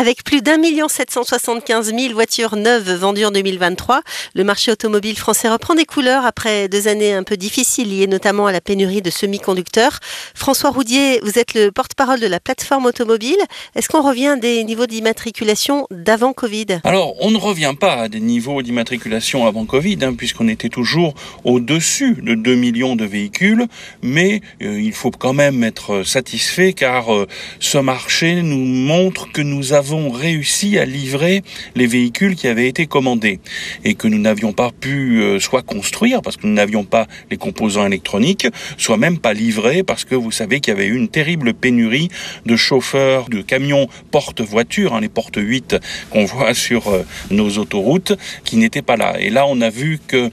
Avec plus d'un million sept cent soixante-quinze mille voitures neuves vendues en 2023, le marché automobile français reprend des couleurs après deux années un peu difficiles liées notamment à la pénurie de semi-conducteurs. François Roudier, vous êtes le porte-parole de la plateforme automobile. Est-ce qu'on revient à des niveaux d'immatriculation d'avant Covid? Alors, on ne revient pas à des niveaux d'immatriculation avant Covid, hein, puisqu'on était toujours au-dessus de 2 millions de véhicules, mais euh, il faut quand même être satisfait car euh, ce marché nous montre que nous avons avons réussi à livrer les véhicules qui avaient été commandés et que nous n'avions pas pu euh, soit construire parce que nous n'avions pas les composants électroniques, soit même pas livrer parce que vous savez qu'il y avait eu une terrible pénurie de chauffeurs de camions porte-voitures, hein, les porte 8 qu'on voit sur euh, nos autoroutes, qui n'étaient pas là. Et là, on a vu que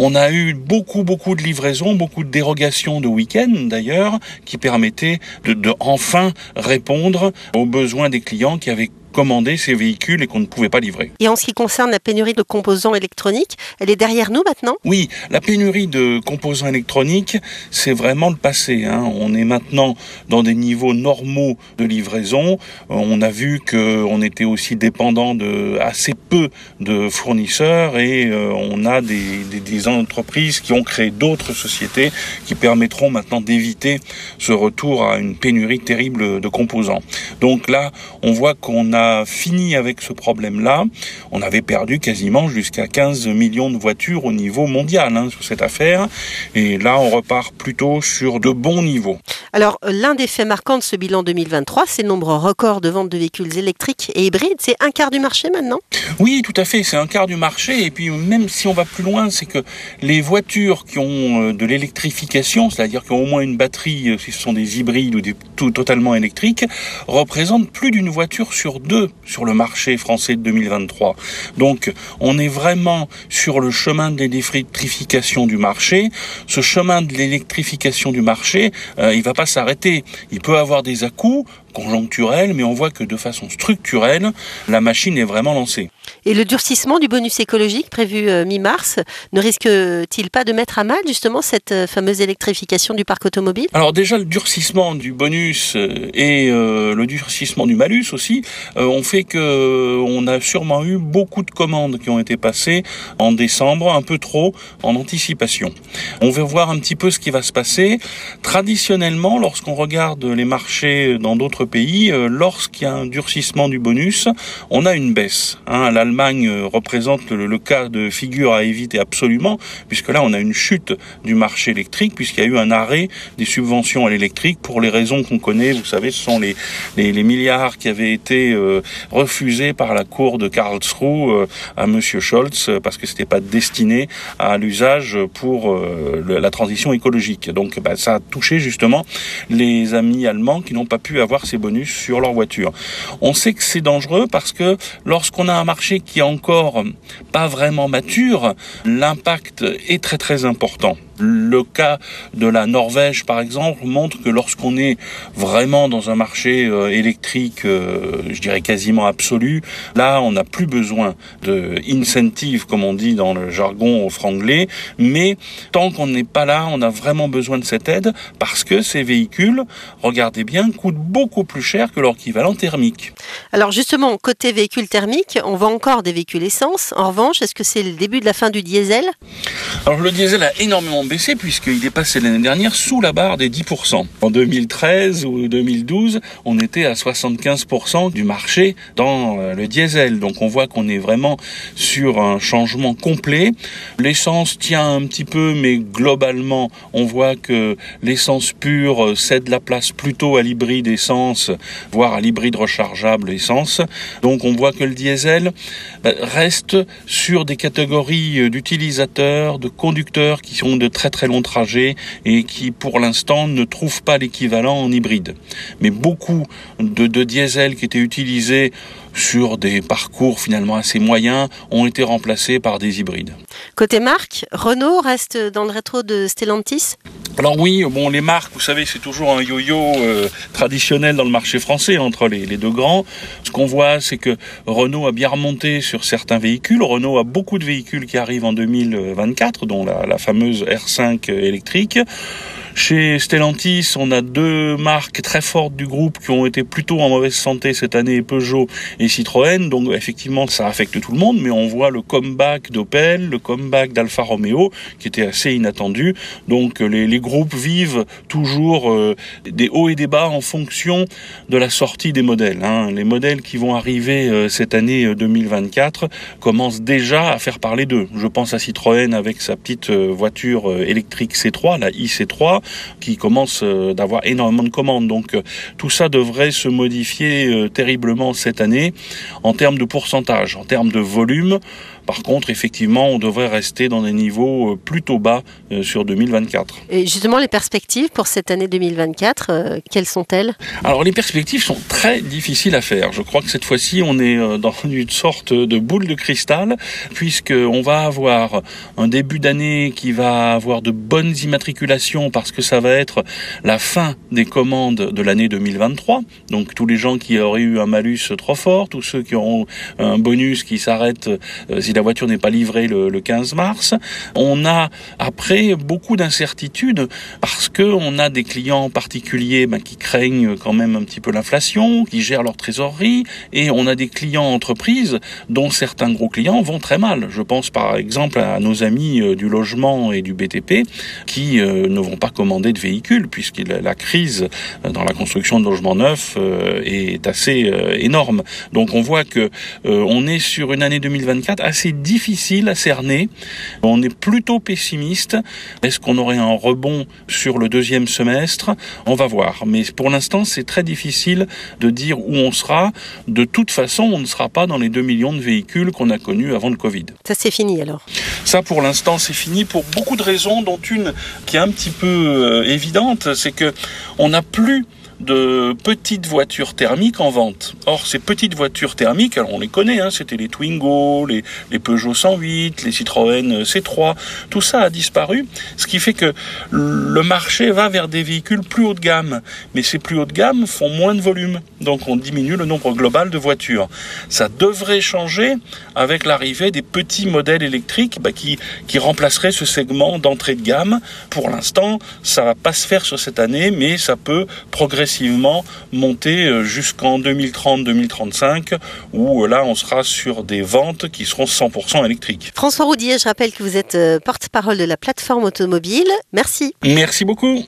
on a eu beaucoup, beaucoup de livraisons, beaucoup de dérogations de week-end d'ailleurs, qui permettaient de, de enfin répondre aux besoins des clients qui avaient commander ces véhicules et qu'on ne pouvait pas livrer. Et en ce qui concerne la pénurie de composants électroniques, elle est derrière nous maintenant? Oui, la pénurie de composants électroniques, c'est vraiment le passé. Hein. On est maintenant dans des niveaux normaux de livraison. On a vu qu'on était aussi dépendant de assez peu de fournisseurs et euh, on a des, des, des entreprises qui ont créé d'autres sociétés qui permettront maintenant d'éviter ce retour à une pénurie terrible de composants. Donc là, on voit qu'on a fini avec ce problème-là. On avait perdu quasiment jusqu'à 15 millions de voitures au niveau mondial hein, sur cette affaire. Et là, on repart plutôt sur de bons niveaux. Alors, l'un des faits marquants de ce bilan 2023, c'est le nombre record de ventes de véhicules électriques et hybrides. C'est un quart du marché maintenant? Oui, tout à fait. C'est un quart du marché. Et puis, même si on va plus loin, c'est que les voitures qui ont euh, de l'électrification, c'est-à-dire qui ont au moins une batterie, euh, si ce sont des hybrides ou des tout totalement électriques, représentent plus d'une voiture sur deux sur le marché français de 2023. Donc, on est vraiment sur le chemin de l'électrification du marché. Ce chemin de l'électrification du marché, euh, il va pas s'arrêter. Il peut avoir des à-coups conjoncturels, mais on voit que de façon structurelle, la machine est vraiment lancée. Et le durcissement du bonus écologique prévu euh, mi-mars ne risque-t-il pas de mettre à mal justement cette euh, fameuse électrification du parc automobile? Alors déjà le durcissement du bonus euh, et le durcissement du malus aussi ont fait que on a sûrement eu beaucoup de commandes qui ont été passées en décembre, un peu trop en anticipation. On va voir un petit peu ce qui va se passer. Traditionnellement, lorsqu'on regarde les marchés dans d'autres pays, lorsqu'il y a un durcissement du bonus, on a une baisse. Hein. L'Allemagne euh, représente le, cas de figure à éviter absolument, puisque là on a une chute du marché électrique, puisqu'il y a eu un arrêt des subventions à l'électrique pour les raisons qu'on connaît. Vous savez, ce sont les, les, milliards qui avaient été euh, refusés par la cour de Karlsruhe euh, à Monsieur Scholz, parce que c'était pas destiné à l'usage pour la transition écologique. Donc bah, ça a touché justement les amis allemands qui n'ont pas pu avoir ces bonus sur leur voiture. On sait que c'est dangereux parce que lorsqu'on a un marché qui est encore pas vraiment mature, l'impact est très très important. Le cas de la Norvège, par exemple, montre que lorsqu'on est vraiment dans un marché euh, électrique, euh, je dirais quasiment absolu, là, on n'a plus besoin de comme on dit dans le jargon franglais, mais tant qu'on n'est pas là, on a vraiment besoin de cette aide parce que ces véhicules, regardez bien, coûtent beaucoup plus cher que leur équivalent thermique. Alors justement, côté véhicule thermique, on voit encore des véhicules essence. En revanche, est-ce que c'est le début de la fin du diesel? Alors le diesel a énormément baissé puisqu'il est passé l'année dernière sous la barre des 10%. En 2013 ou 2012, on était à 75% du marché dans euh, le diesel. Donc on voit qu'on est vraiment sur un changement complet. L'essence tient un petit peu, mais globalement, on voit que l'essence pure cède la place plutôt à l'hybride essence, voire à l'hybride rechargeable essence. Donc on voit que le diesel bah, reste sur des catégories d'utilisateurs, de conducteurs qui sont de très très longs trajets et qui pour l'instant ne trouvent pas l'équivalent en hybride. Mais beaucoup de, de diesel qui étaient utilisés sur des parcours finalement assez moyens ont été remplacés par des hybrides. Côté marque, Renault reste dans le rétro de Stellantis? Alors oui, bon, les marques, vous savez, c'est toujours un yo-yo euh, traditionnel dans le marché français entre les, les deux grands. Ce qu'on voit, c'est que Renault a bien remonté sur certains véhicules. Renault a beaucoup de véhicules qui arrivent en 2024, dont la, la fameuse R5 électrique. Chez Stellantis, on a deux marques très fortes du groupe qui ont été plutôt en mauvaise santé cette année, Peugeot et Citroën. Donc effectivement, ça affecte tout le monde, mais on voit le comeback d'Opel, le comeback d'Alfa Romeo, qui était assez inattendu. Donc les, les groupes vivent toujours euh, des hauts et des bas en fonction de la sortie des modèles. Hein. Les modèles qui vont arriver euh, cette année 2024 euh, commencent déjà à faire parler d'eux. Je pense à Citroën avec sa petite voiture électrique C3, la IC3, qui commence d'avoir énormément de commandes. Donc tout ça devrait se modifier terriblement cette année en termes de pourcentage, en termes de volume. Par contre, effectivement, on devrait rester dans des niveaux plutôt bas sur 2024. Et justement, les perspectives pour cette année 2024, quelles sont-elles? Alors, les perspectives sont très difficiles à faire. Je crois que cette fois-ci, on est dans une sorte de boule de cristal, puisqu'on va avoir un début d'année qui va avoir de bonnes immatriculations parce que ça va être la fin des commandes de l'année 2023. Donc, tous les gens qui auraient eu un malus trop fort, tous ceux qui auront un bonus qui s'arrête si la voiture n'est pas livrée le, le 15 mars. On a après beaucoup d'incertitudes parce que on a des clients particuliers ben, qui craignent quand même un petit peu l'inflation, qui gèrent leur trésorerie, et on a des clients entreprises dont certains gros clients vont très mal. Je pense par exemple à nos amis euh, du logement et du BTP qui euh, ne vont pas commander de véhicules puisque la crise euh, dans la construction de logements neufs est assez énorme. Donc on voit que on est sur une année 2024 assez difficile à cerner. On est plutôt pessimiste. Est-ce qu'on aurait un rebond sur le deuxième semestre? On va voir. Mais pour l'instant, c'est très difficile de dire où on sera. De toute façon, on ne sera pas dans les 2 millions de véhicules qu'on a connus avant le Covid. Ça, c'est fini alors Ça, pour l'instant, c'est fini pour beaucoup de raisons, dont une qui est un petit peu euh, évidente, c'est que on n'a plus de petites voitures thermiques en vente. Or, ces petites voitures thermiques, on les connaît, hein, c'était les Twingo, les, Peugeot 108, les Citroën C3, tout ça a disparu, ce qui fait que le marché va vers des véhicules plus haut de gamme. Mais ces plus haut de gamme font moins de volume, donc on diminue le nombre global de voitures. Ça devrait changer avec l'arrivée des petits modèles électriques bah, qui, qui remplaceraient ce segment d'entrée de gamme. Pour l'instant, ça va pas se faire sur cette année, mais ça peut progresser monter euh, jusqu'en 2030-2035, où euh, là, on sera sur des ventes qui seront 100% électriques. François Roudier, je rappelle que vous êtes euh, porte-parole de la plateforme automobile. Merci. Merci beaucoup.